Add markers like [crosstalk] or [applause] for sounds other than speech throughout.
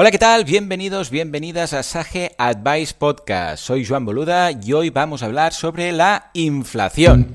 Hola, ¿qué tal? Bienvenidos, bienvenidas a Sage Advice Podcast. Soy Joan Boluda y hoy vamos a hablar sobre la inflación.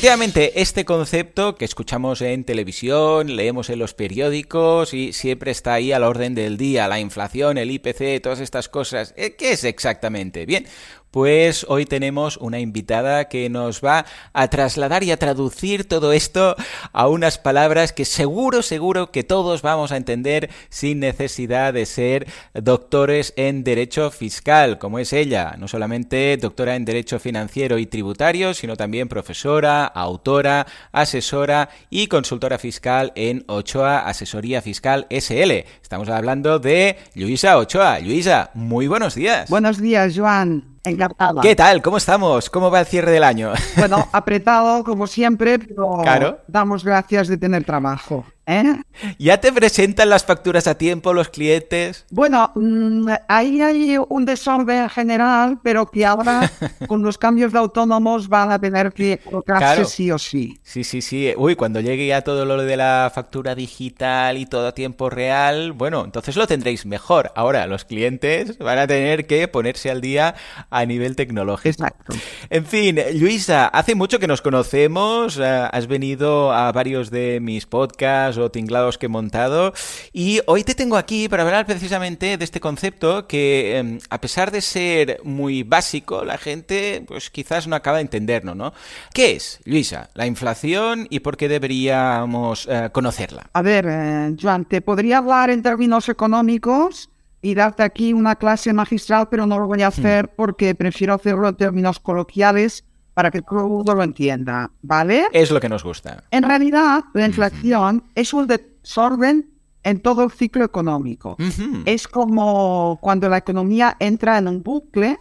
Efectivamente, este concepto que escuchamos en televisión, leemos en los periódicos y siempre está ahí a la orden del día, la inflación, el IPC, todas estas cosas. ¿eh? ¿Qué es exactamente? Bien, pues hoy tenemos una invitada que nos va a trasladar y a traducir todo esto a unas palabras que seguro, seguro que todos vamos a entender sin necesidad de ser doctores en Derecho Fiscal, como es ella, no solamente doctora en Derecho Financiero y Tributario, sino también profesora, autora, asesora y consultora fiscal en Ochoa Asesoría Fiscal SL. Estamos hablando de Luisa Ochoa. Luisa, muy buenos días. Buenos días, Joan. Encantada. ¿Qué tal? ¿Cómo estamos? ¿Cómo va el cierre del año? Bueno, [laughs] apretado como siempre, pero damos gracias de tener trabajo. ¿Eh? ¿Ya te presentan las facturas a tiempo los clientes? Bueno, mm, ahí hay un desorden general, pero que ahora [laughs] con los cambios de autónomos van a tener que colocarse sí o sí. Sí, sí, sí. Uy, cuando llegue ya todo lo de la factura digital y todo a tiempo real, bueno, entonces lo tendréis mejor. Ahora los clientes van a tener que ponerse al día a nivel tecnológico. Exacto. En fin, Luisa, hace mucho que nos conocemos, eh, has venido a varios de mis podcasts o tinglados que he montado y hoy te tengo aquí para hablar precisamente de este concepto que em, a pesar de ser muy básico, la gente pues quizás no acaba de entenderlo, ¿no? ¿Qué es, Luisa, la inflación y por qué deberíamos eh, conocerla? A ver, eh, Joan, te podría hablar en términos económicos y darte aquí una clase magistral, pero no lo voy a hmm. hacer porque prefiero hacerlo en términos coloquiales para que todo el mundo lo entienda, ¿vale? Es lo que nos gusta. En realidad, la inflación es un desorden en todo el ciclo económico. Es como cuando la economía entra en un bucle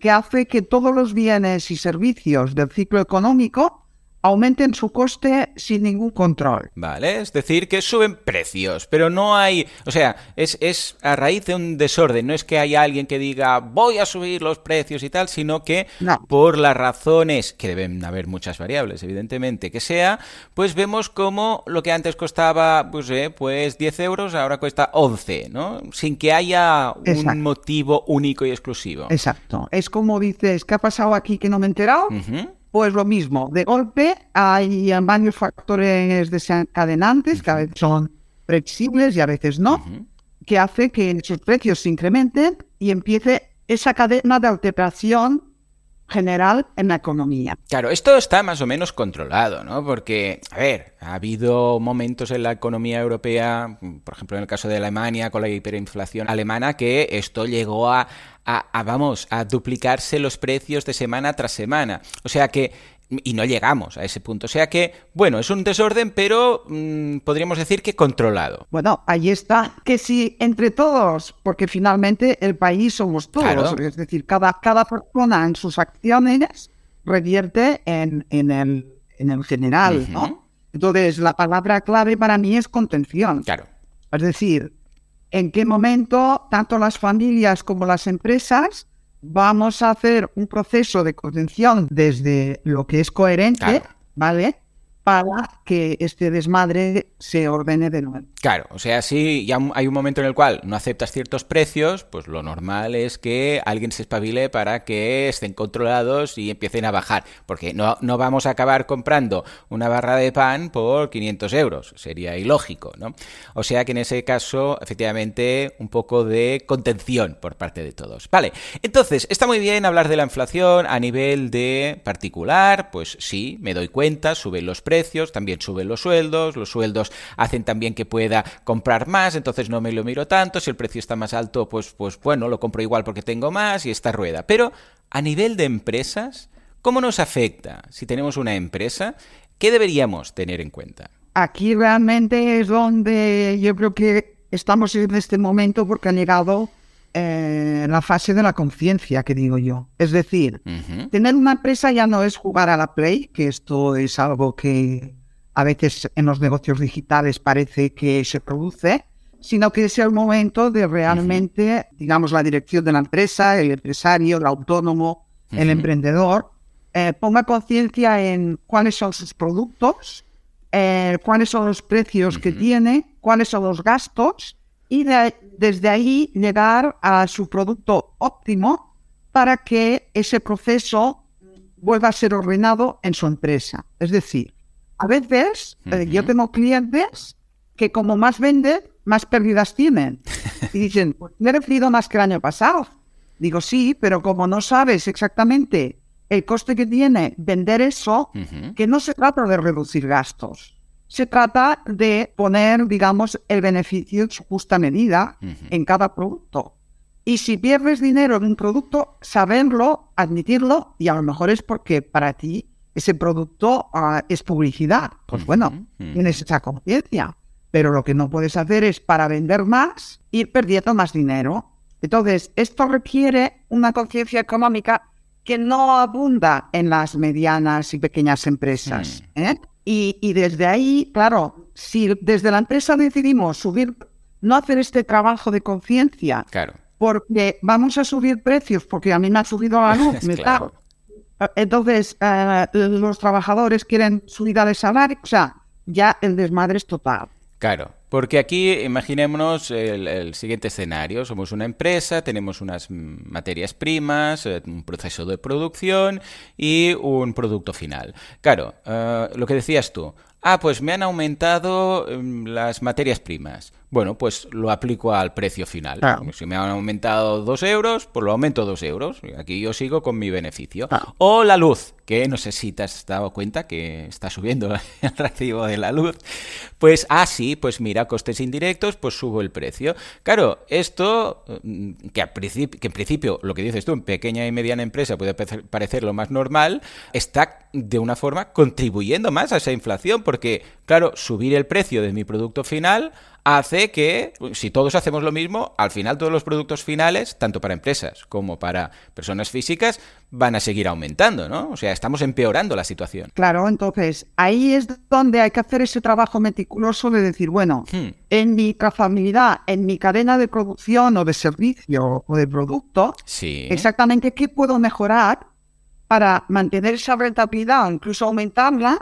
que hace que todos los bienes y servicios del ciclo económico aumenten su coste sin ningún control. Vale, es decir, que suben precios, pero no hay, o sea, es, es a raíz de un desorden, no es que haya alguien que diga voy a subir los precios y tal, sino que por las razones, que deben haber muchas variables, evidentemente, que sea, pues vemos como lo que antes costaba, pues, eh, pues 10 euros, ahora cuesta 11, ¿no? Sin que haya un motivo único y exclusivo. Exacto. Es como dices, ¿qué ha pasado aquí que no me he enterado? Pues lo mismo, de golpe hay varios factores desencadenantes que a veces son flexibles y a veces no, que hace que esos precios se incrementen y empiece esa cadena de alteración general en la economía. Claro, esto está más o menos controlado, ¿no? Porque, a ver, ha habido momentos en la economía europea, por ejemplo en el caso de Alemania con la hiperinflación alemana, que esto llegó a, a, vamos, a duplicarse los precios de semana tras semana. O sea que y no llegamos a ese punto. O sea que, bueno, es un desorden, pero mm, podríamos decir que controlado. Bueno, ahí está. Que si entre todos, porque finalmente el país somos todos, es decir, cada, cada persona en sus acciones revierte en, en, el, en el general, ¿no? Entonces, la palabra clave para mí es contención. Claro. Es decir, en qué momento tanto las familias como las empresas vamos a hacer un proceso de contención desde lo que es coherente, ¿vale? Para que este desmadre se ordene de nuevo. Claro, o sea, si ya hay un momento en el cual no aceptas ciertos precios, pues lo normal es que alguien se espabile para que estén controlados y empiecen a bajar, porque no, no vamos a acabar comprando una barra de pan por 500 euros, sería ilógico, ¿no? O sea que en ese caso, efectivamente, un poco de contención por parte de todos. Vale, entonces, está muy bien hablar de la inflación a nivel de particular, pues sí, me doy cuenta, suben los precios, también suben los sueldos, los sueldos hacen también que pueda comprar más, entonces no me lo miro tanto, si el precio está más alto, pues, pues bueno, lo compro igual porque tengo más y esta rueda. Pero a nivel de empresas, ¿cómo nos afecta si tenemos una empresa? ¿Qué deberíamos tener en cuenta? Aquí realmente es donde yo creo que estamos en este momento porque ha llegado eh, la fase de la conciencia, que digo yo. Es decir, tener una empresa ya no es jugar a la play, que esto es algo que a veces en los negocios digitales parece que se produce, sino que es el momento de realmente, digamos, la dirección de la empresa, el empresario, el autónomo, el emprendedor, eh, ponga conciencia en cuáles son sus productos, eh, cuáles son los precios que tiene, cuáles son los gastos y desde ahí llegar a su producto óptimo para que ese proceso vuelva a ser ordenado en su empresa. Es decir, a veces eh, yo tengo clientes que como más venden, más pérdidas tienen. [laughs] Y dicen, pues me he recibido más que el año pasado. Digo, sí, pero como no sabes exactamente el coste que tiene vender eso, que no se trata de reducir gastos. Se trata de poner, digamos, el beneficio en su justa medida en cada producto. Y si pierdes dinero en un producto, saberlo, admitirlo, y a lo mejor es porque para ti ese producto ah, es publicidad. Pues bueno, tienes esa conciencia. Pero lo que no puedes hacer es para vender más, ir perdiendo más dinero. Entonces, esto requiere una conciencia económica que no abunda en las medianas y pequeñas empresas. ¿eh? Y, y, desde ahí, claro, si desde la empresa decidimos subir, no hacer este trabajo de conciencia, claro. porque vamos a subir precios, porque a mí me ha subido la luz, [laughs] me claro. Entonces, eh, los trabajadores quieren subida de salario, o sea, ya el desmadre es total. Claro, porque aquí imaginémonos el, siguiente escenario. Somos una empresa, tenemos unas materias primas, eh, un proceso de producción y un producto final. Claro, eh, lo que decías tú, ah, pues me han aumentado em, las materias primas. Bueno, pues lo aplico al precio final. Si me han aumentado dos euros, pues lo aumento dos euros. Aquí yo sigo con mi beneficio. O la luz, que no sé si te has dado cuenta que está subiendo [laughs] el recibo de la luz. Pues, ah, sí, pues mira, costes indirectos, pues subo el precio. Claro, esto, que, que en principio, lo que dices tú, en pequeña y mediana empresa puede parecer lo más normal, está de una forma contribuyendo más a esa inflación, porque, claro, subir el precio de mi producto final hace que, si todos hacemos lo mismo, al final todos los productos finales, tanto para empresas como para personas físicas, van a seguir aumentando, ¿no? O sea, estamos empeorando la situación. Claro, entonces ahí es donde hay que hacer ese trabajo meticuloso de decir, bueno, hmm. en mi trazabilidad, en mi cadena de producción o de servicio o de producto, exactamente qué puedo mejorar para mantener esa rentabilidad o incluso aumentarla,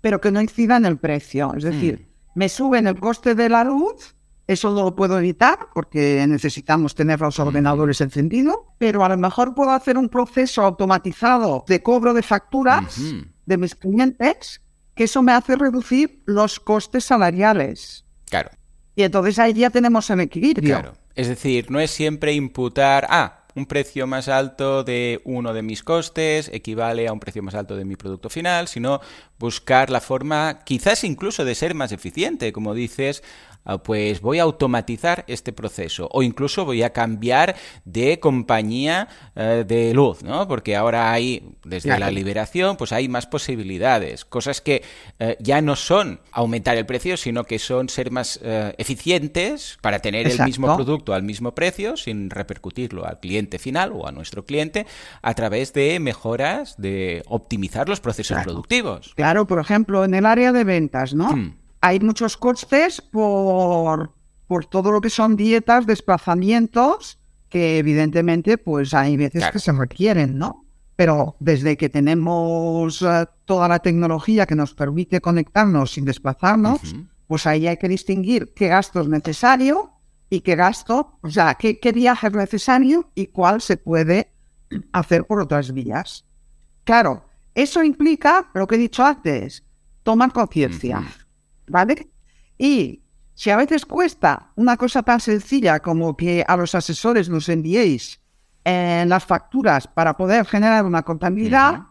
pero que no incida en el precio. Es decir, hmm me suben el coste de la luz, eso no lo puedo evitar porque necesitamos tener los ordenadores encendidos, pero a lo mejor puedo hacer un proceso automatizado de cobro de facturas de mis clientes, que eso me hace reducir los costes salariales. Claro. Y entonces ahí ya tenemos el equilibrio. Claro. Es decir, no es siempre imputar, ah, un precio más alto de uno de mis costes equivale a un precio más alto de mi producto final, sino buscar la forma quizás incluso de ser más eficiente, como dices, pues voy a automatizar este proceso o incluso voy a cambiar de compañía eh, de luz, ¿no? Porque ahora hay, desde la liberación, pues hay más posibilidades, cosas que eh, ya no son aumentar el precio, sino que son ser más eh, eficientes para tener el mismo producto al mismo precio sin repercutirlo al cliente final o a nuestro cliente a través de mejoras de optimizar los procesos productivos. Claro, por ejemplo, en el área de ventas, ¿no? Hmm hay muchos costes por, por todo lo que son dietas, desplazamientos, que evidentemente pues hay veces que se requieren, ¿no? Pero desde que tenemos eh, toda la tecnología que nos permite conectarnos sin desplazarnos, pues ahí hay que distinguir qué gasto es necesario y qué gasto, o sea, qué, qué viaje es necesario y cuál se puede hacer por otras vías. Claro, eso implica lo que he dicho antes, tomar conciencia, ¿vale? Y si a veces cuesta una cosa tan sencilla como que a los asesores nos enviéis eh, las facturas para poder generar una contabilidad,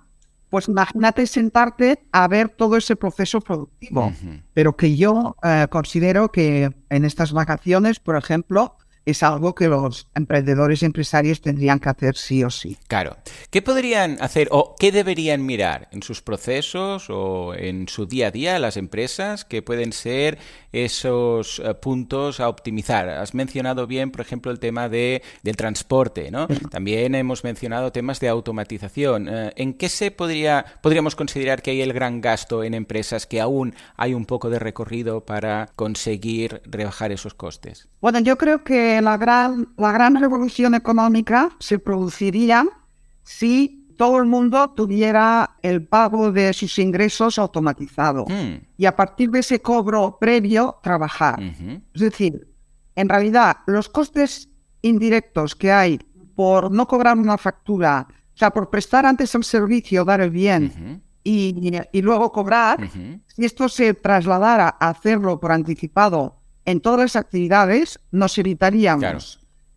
pues imagínate sentarte a ver todo ese proceso productivo. Pero que yo eh, considero que en estas vacaciones, por ejemplo, es algo que los emprendedores y empresarios tendrían que hacer sí o sí. Claro. ¿Qué podrían hacer o qué deberían mirar en sus procesos o en su día a día las empresas que pueden ser esos eh, puntos a optimizar? Has mencionado bien, por ejemplo, el tema de, del transporte, ¿no? También hemos mencionado temas de automatización. Eh, ¿En qué se podría, podríamos considerar que hay el gran gasto en empresas que aún hay un poco de recorrido para conseguir rebajar esos costes? Bueno, yo creo que la gran, la gran revolución económica se produciría si todo el mundo tuviera el pago de sus ingresos automatizado Mm. y a partir de ese cobro previo trabajar. Es decir, en realidad los costes indirectos que hay por no cobrar una factura, o sea, por prestar antes el servicio, dar el bien y, y luego cobrar, si esto se trasladara a hacerlo por anticipado en todas las actividades, nos evitaríamos Claro.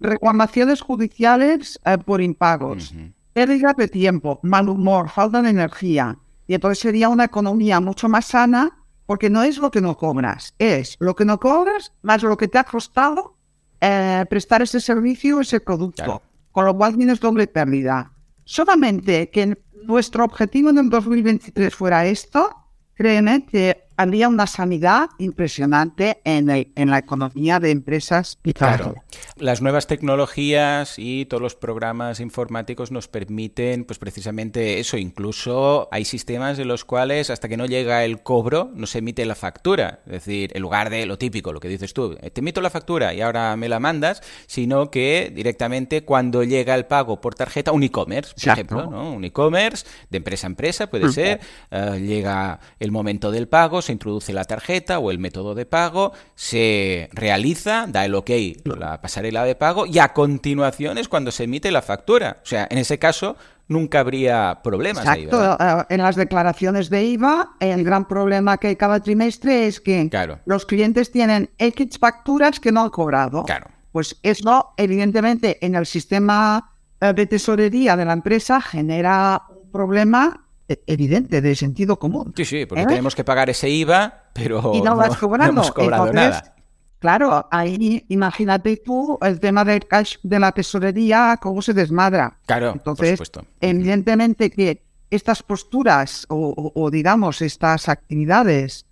reclamaciones judiciales eh, por impagos, Ujú. pérdida de tiempo, mal humor, falta de energía. Y entonces sería una economía mucho más sana porque no es lo que no cobras, es lo que no cobras más lo que te ha costado eh, prestar ese servicio o ese producto. Claro. Con lo cual tienes doble pérdida. Solamente que nuestro objetivo en el 2023 fuera esto, créeme que habría una sanidad impresionante en, el- en la economía de empresas Claro. Las nuevas tecnologías y todos los programas informáticos nos permiten, pues precisamente eso. Incluso hay sistemas en los cuales hasta que no llega el cobro no se emite la factura. Es decir, en lugar de lo típico, lo que dices tú, eh, te emito la factura y ahora me la mandas, sino que directamente cuando llega el pago por tarjeta, un e-commerce, por Exacto. ejemplo, ¿no? Un e-commerce de empresa a empresa puede ser. eh, llega el momento del pago, se introduce la tarjeta o el método de pago, se realiza, da el ok, la pasarela de pago y a continuación es cuando se emite la factura. O sea, en ese caso nunca habría problemas Exacto, eh, en las declaraciones de IVA, el gran problema que hay cada trimestre es que Claro. los clientes tienen X facturas que no han cobrado. Claro. Pues eso, evidentemente, en el sistema eh, de tesorería de la empresa genera un problema evidente de sentido común. Sí, sí, porque ¿Eh? tenemos que pagar ese IVA, pero y no, vas cobrando. hemos cobrado Entonces, nada. Claro, ahí imagínate tú el tema del cash de la tesorería, cómo se desmadra. Claro, por Entonces, supuesto. evidentemente que estas posturas o, o- o, digamos estas actividades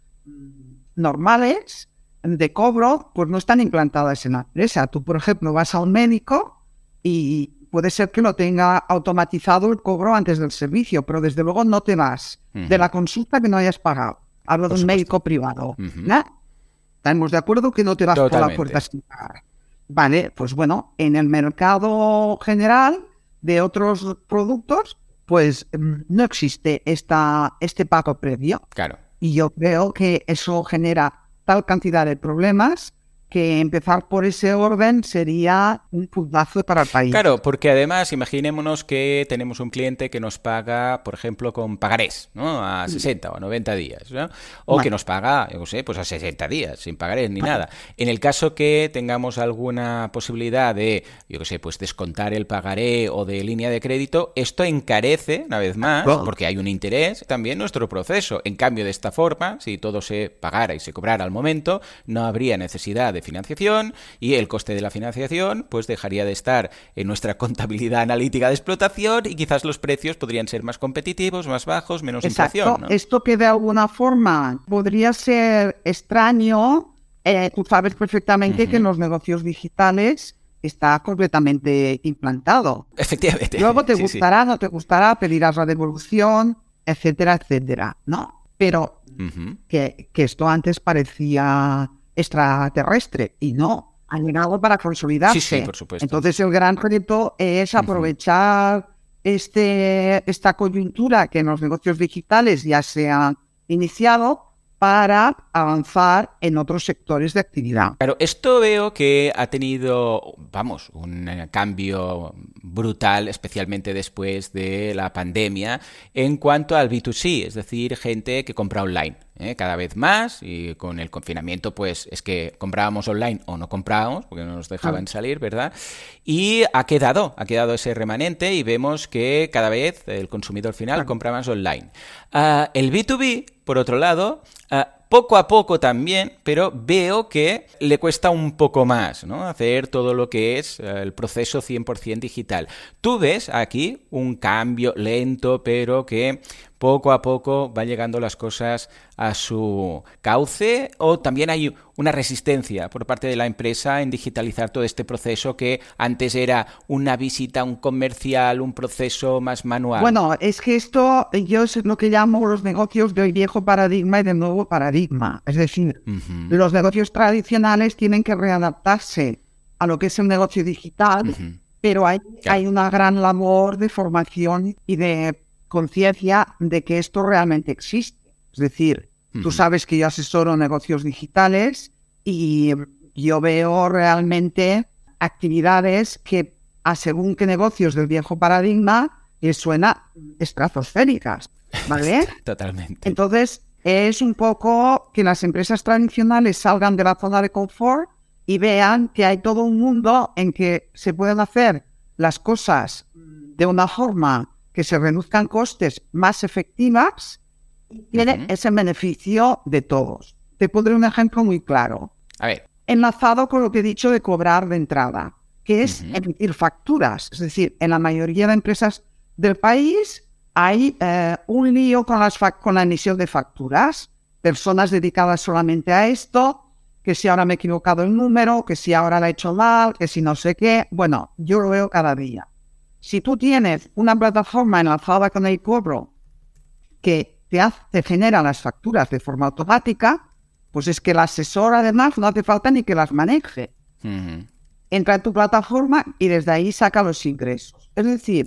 normales de cobro, pues no están implantadas en la empresa. Tú, por ejemplo, vas a un médico y puede ser que lo tenga automatizado el cobro antes del servicio, pero desde luego no te vas de la consulta que no hayas pagado. Hablo Por de un supuesto. médico privado. ¿no? Estamos de acuerdo que no te vas por la puerta sin pagar. Vale, pues bueno, en el mercado general de otros productos, pues mm, no existe esta, este pago previo. Claro. Y yo creo que eso genera tal cantidad de problemas que empezar por ese orden sería un puntazo para el país. Claro, porque además imaginémonos que tenemos un cliente que nos paga, por ejemplo, con pagarés, ¿no? A 60 o a 90 días, ¿no? O que nos paga, yo qué sé, pues a 60 días, sin pagarés ni nada. En el caso que tengamos alguna posibilidad de, yo qué sé, pues descontar el pagaré o de línea de crédito, esto encarece, una vez más, porque hay un interés, también nuestro proceso. En cambio, de esta forma, si todo se pagara y se cobrara al momento, no habría necesidad de financiación y el coste de la financiación pues dejaría de estar en nuestra contabilidad analítica de explotación y quizás los precios podrían ser más competitivos, más bajos, menos Exacto. inflación. ¿no? Esto que de alguna forma podría ser extraño, eh, tú sabes perfectamente que en los negocios digitales está completamente implantado. Efectivamente. Luego te Sí, sí. gustará, no te gustará, pedirás la devolución, etcétera, etcétera, ¿no? Pero que, que esto antes parecía extraterrestre y no, ha llegado para consolidarse. Sí, sí, por supuesto. Entonces el gran reto es aprovechar este, esta coyuntura que en los negocios digitales ya se ha iniciado para avanzar en otros sectores de actividad. Pero esto veo que ha tenido, vamos, un cambio brutal, especialmente después de la pandemia, en cuanto al B2C, es decir, gente que compra online. ¿Eh? cada vez más y con el confinamiento pues es que comprábamos online o no comprábamos porque no nos dejaban ah. salir, ¿verdad? Y ha quedado, ha quedado ese remanente y vemos que cada vez el consumidor final compra más online. Ah, el B2B, por otro lado, ah, poco a poco también, pero veo que le cuesta un poco más, ¿no? Hacer todo lo que es eh, el proceso 100% digital. Tú ves aquí un cambio lento, pero que poco a poco va llegando las cosas a su cauce o también hay una resistencia por parte de la empresa en digitalizar todo este proceso que antes era una visita, un comercial, un proceso más manual. Bueno, es que esto yo es lo que llamo los negocios de viejo paradigma y de nuevo paradigma. Es decir, los negocios tradicionales tienen que readaptarse a lo que es el negocio digital, pero hay, hay una gran labor de formación y de conciencia de que esto realmente existe. Es decir, tú sabes que yo asesoro negocios digitales y yo veo realmente actividades que a según qué negocios del viejo paradigma les suena estratosféricas, ¿vale? [laughs] Totalmente. Entonces, es un poco que las empresas tradicionales salgan de la zona de confort y vean que hay todo un mundo en que se pueden hacer las cosas de una forma que se reduzcan costes más efectivas y tiene ese beneficio de todos. Te pondré un ejemplo muy claro. A ver. Enlazado con lo que he dicho de cobrar de entrada, que es emitir facturas. Es decir, en la mayoría de empresas del país hay eh, un lío con, las con la emisión de facturas. Personas dedicadas solamente a esto, que si ahora me he equivocado el número, que si ahora la he hecho mal, que si no sé qué. Bueno, yo lo veo cada día. Si tú tienes una plataforma enlazada con el cobro que te, hace, genera las facturas de forma automática, pues es que el asesor además no hace falta ni que las maneje. Entra en tu plataforma y desde ahí saca los ingresos. Es decir,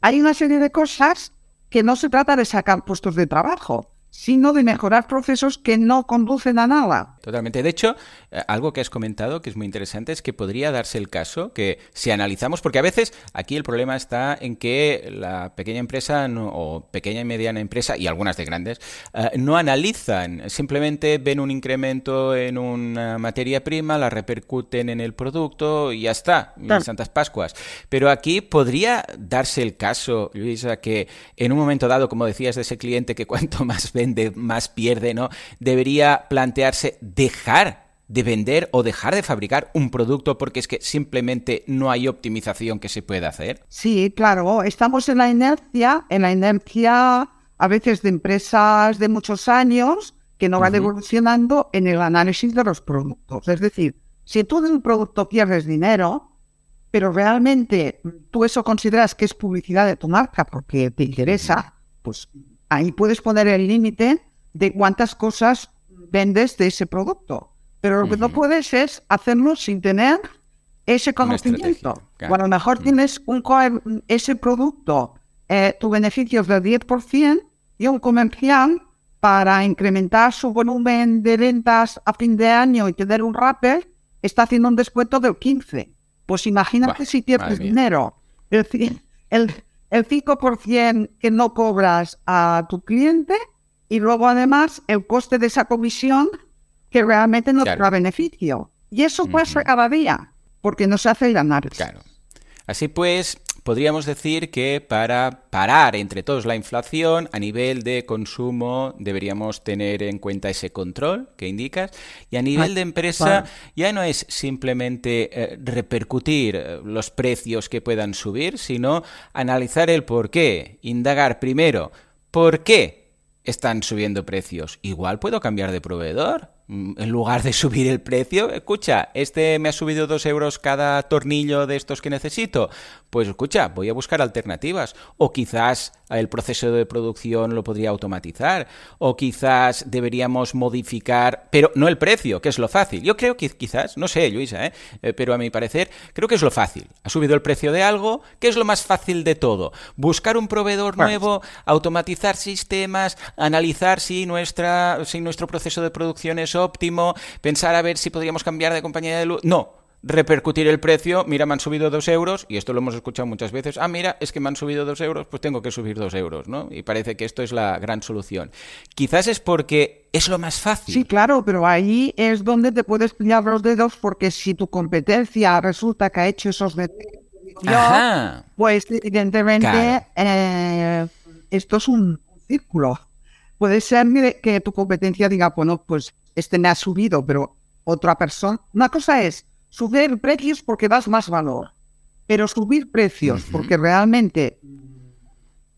hay una serie de cosas que no se trata de sacar puestos de trabajo, sino de mejorar procesos que no conducen a nada. Totalmente. De hecho, eh, algo que has comentado que es muy interesante es que podría darse el caso que si analizamos, porque a veces aquí el problema está en que la pequeña empresa o pequeña y mediana empresa y algunas de grandes eh, no analizan, simplemente ven un incremento en una materia prima, la repercuten en el producto y ya está, en Santas Pascuas. Pero aquí podría darse el caso, Luisa, que en un momento dado, como decías de ese cliente que cuanto más vende, más pierde, ¿no? Debería plantearse dejar de vender o dejar de fabricar un producto porque es que simplemente no hay optimización que se pueda hacer? Sí, claro, estamos en la inercia, en la inercia a veces de empresas de muchos años que no van evolucionando en el análisis de los productos. Es decir, si tú de un producto pierdes dinero, pero realmente tú eso consideras que es publicidad de tu marca porque te interesa, pues ahí puedes poner el límite de cuántas cosas vendes de ese producto. Pero lo que no puedes es hacerlo sin tener ese conocimiento. O a lo mejor tienes un ese producto, eh, tu beneficio es del 10% y un comercial para incrementar su volumen de ventas a fin de año y tener un rapper está haciendo un descuento del 15%. Pues imagínate si pierdes dinero. El, el 5% que no cobras a tu cliente y luego además el coste de esa comisión que realmente no te da beneficio. Y eso ser cada día, porque no se hace el análisis. Claro. Así pues, podríamos decir que para parar entre todos la inflación a nivel de consumo deberíamos tener en cuenta ese control que indicas y a nivel de empresa ya no es simplemente eh, repercutir eh, los precios que puedan subir, sino analizar el por qué, indagar primero por qué están subiendo precios. Igual puedo cambiar de proveedor en lugar de [laughs] subir el precio, escucha, este me ha subido dos euros cada tornillo de estos que necesito. Pues escucha, voy a buscar alternativas. O quizás el proceso de producción lo podría automatizar. O quizás deberíamos modificar, pero no el precio, que es lo fácil. Yo creo que quizás, no sé, Luisa, ¿eh? Eh, pero a mi parecer, creo que es lo fácil. Ha subido el precio de algo, que es lo más fácil de todo. Buscar un proveedor nuevo, automatizar sistemas, analizar si, nuestra, si nuestro proceso de producción es óptimo, pensar a ver si podríamos cambiar de compañía de luz. No, repercutir el precio, mira, me han subido dos euros, y esto lo hemos escuchado muchas veces, ah, mira, es que me han subido dos euros, pues tengo que subir dos euros, ¿no? Y parece que esto es la gran solución. Quizás es porque es lo más fácil. Sí, claro, pero ahí es donde te puedes pillar los dedos, porque si tu competencia resulta que ha hecho esos Ajá. pues evidentemente eh, esto es un círculo. Puede ser que tu competencia diga, bueno, pues este me ha subido, pero otra persona. Una cosa es subir precios porque das más valor, pero subir precios porque realmente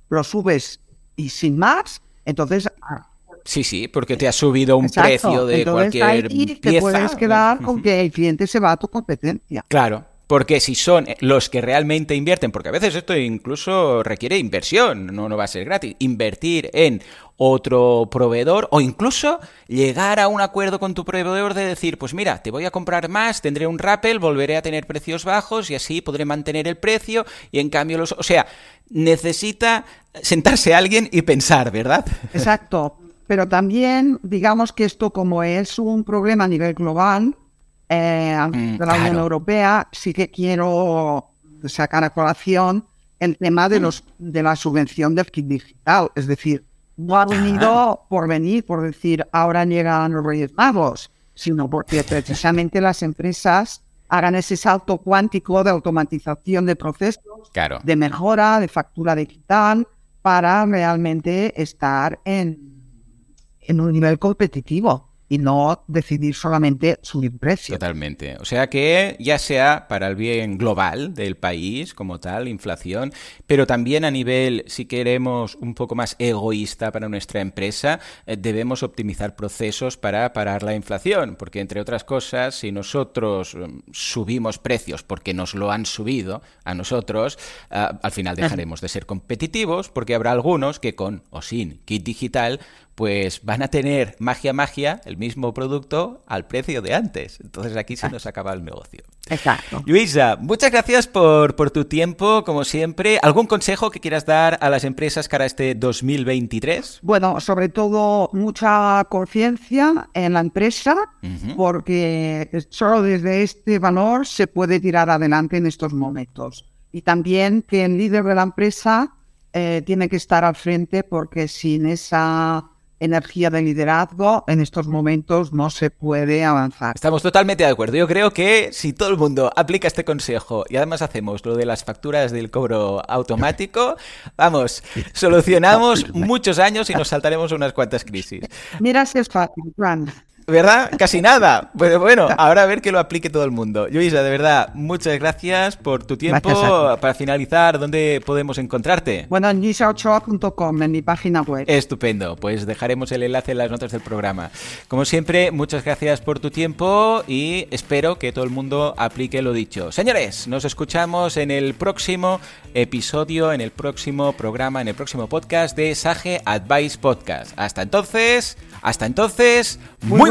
lo subes y sin más, entonces. Ah, sí, sí, porque te ha subido un precio de cualquier ahí te puedes quedar con que el cliente se va a tu competencia. Claro, porque si son los que realmente invierten, porque a veces esto incluso requiere inversión, no, no va a ser gratis, invertir en otro proveedor o incluso llegar a un acuerdo con tu proveedor de decir, pues mira, te voy a comprar más, tendré un rappel, volveré a tener precios bajos y así podré mantener el precio y en cambio los... O sea, necesita sentarse alguien y pensar, ¿verdad? Exacto. Pero también, digamos que esto como es un problema a nivel global, eh, mm, de la Unión Europea, sí que quiero sacar a colación el tema de, mm. los, de la subvención del kit digital. Es decir, no ha venido por venir, por decir, ahora llegan los Reyes Magos, sino porque precisamente las empresas hagan ese salto cuántico de automatización de procesos, de mejora, de factura digital, para realmente estar en, en un nivel competitivo y no decidir solamente subir precio. Totalmente. O sea que ya sea para el bien global del país como tal, inflación, pero también a nivel, si queremos, un poco más egoísta para nuestra empresa, eh, debemos optimizar procesos para parar la inflación, porque entre otras cosas, si nosotros mm, subimos precios porque nos lo han subido a nosotros, ah, al final dejaremos de ser competitivos porque habrá algunos que con o sin kit digital pues van a tener magia magia el mismo producto al precio de antes. Entonces aquí se nos acaba el negocio. Exacto. Luisa, muchas gracias por, por tu tiempo, como siempre. ¿Algún consejo que quieras dar a las empresas para este 2023? Bueno, sobre todo mucha conciencia en la empresa, porque solo desde este valor se puede tirar adelante en estos momentos. Y también que el líder de la empresa eh, tiene que estar al frente porque sin esa energía de liderazgo, en estos momentos no se puede avanzar. Estamos totalmente de acuerdo. Yo creo que si todo el mundo aplica este consejo y además hacemos lo de las facturas del cobro automático, vamos, solucionamos [laughs] muchos años y nos saltaremos unas cuantas crisis. Mira si es fácil, Juan. ¿Verdad? Casi nada. [laughs] Pues bueno, ahora a ver que lo aplique todo el mundo. Luisa, de verdad, muchas gracias por tu tiempo. Para finalizar, ¿dónde podemos encontrarte? Bueno, en gisaochoa.com, en mi página web. Estupendo, pues dejaremos el enlace en las notas del programa. Como siempre, muchas gracias por tu tiempo y espero que todo el mundo aplique lo dicho. Señores, nos escuchamos en el próximo episodio, en el próximo programa, en el próximo podcast de Sage Advice Podcast. Hasta entonces, hasta entonces, muy,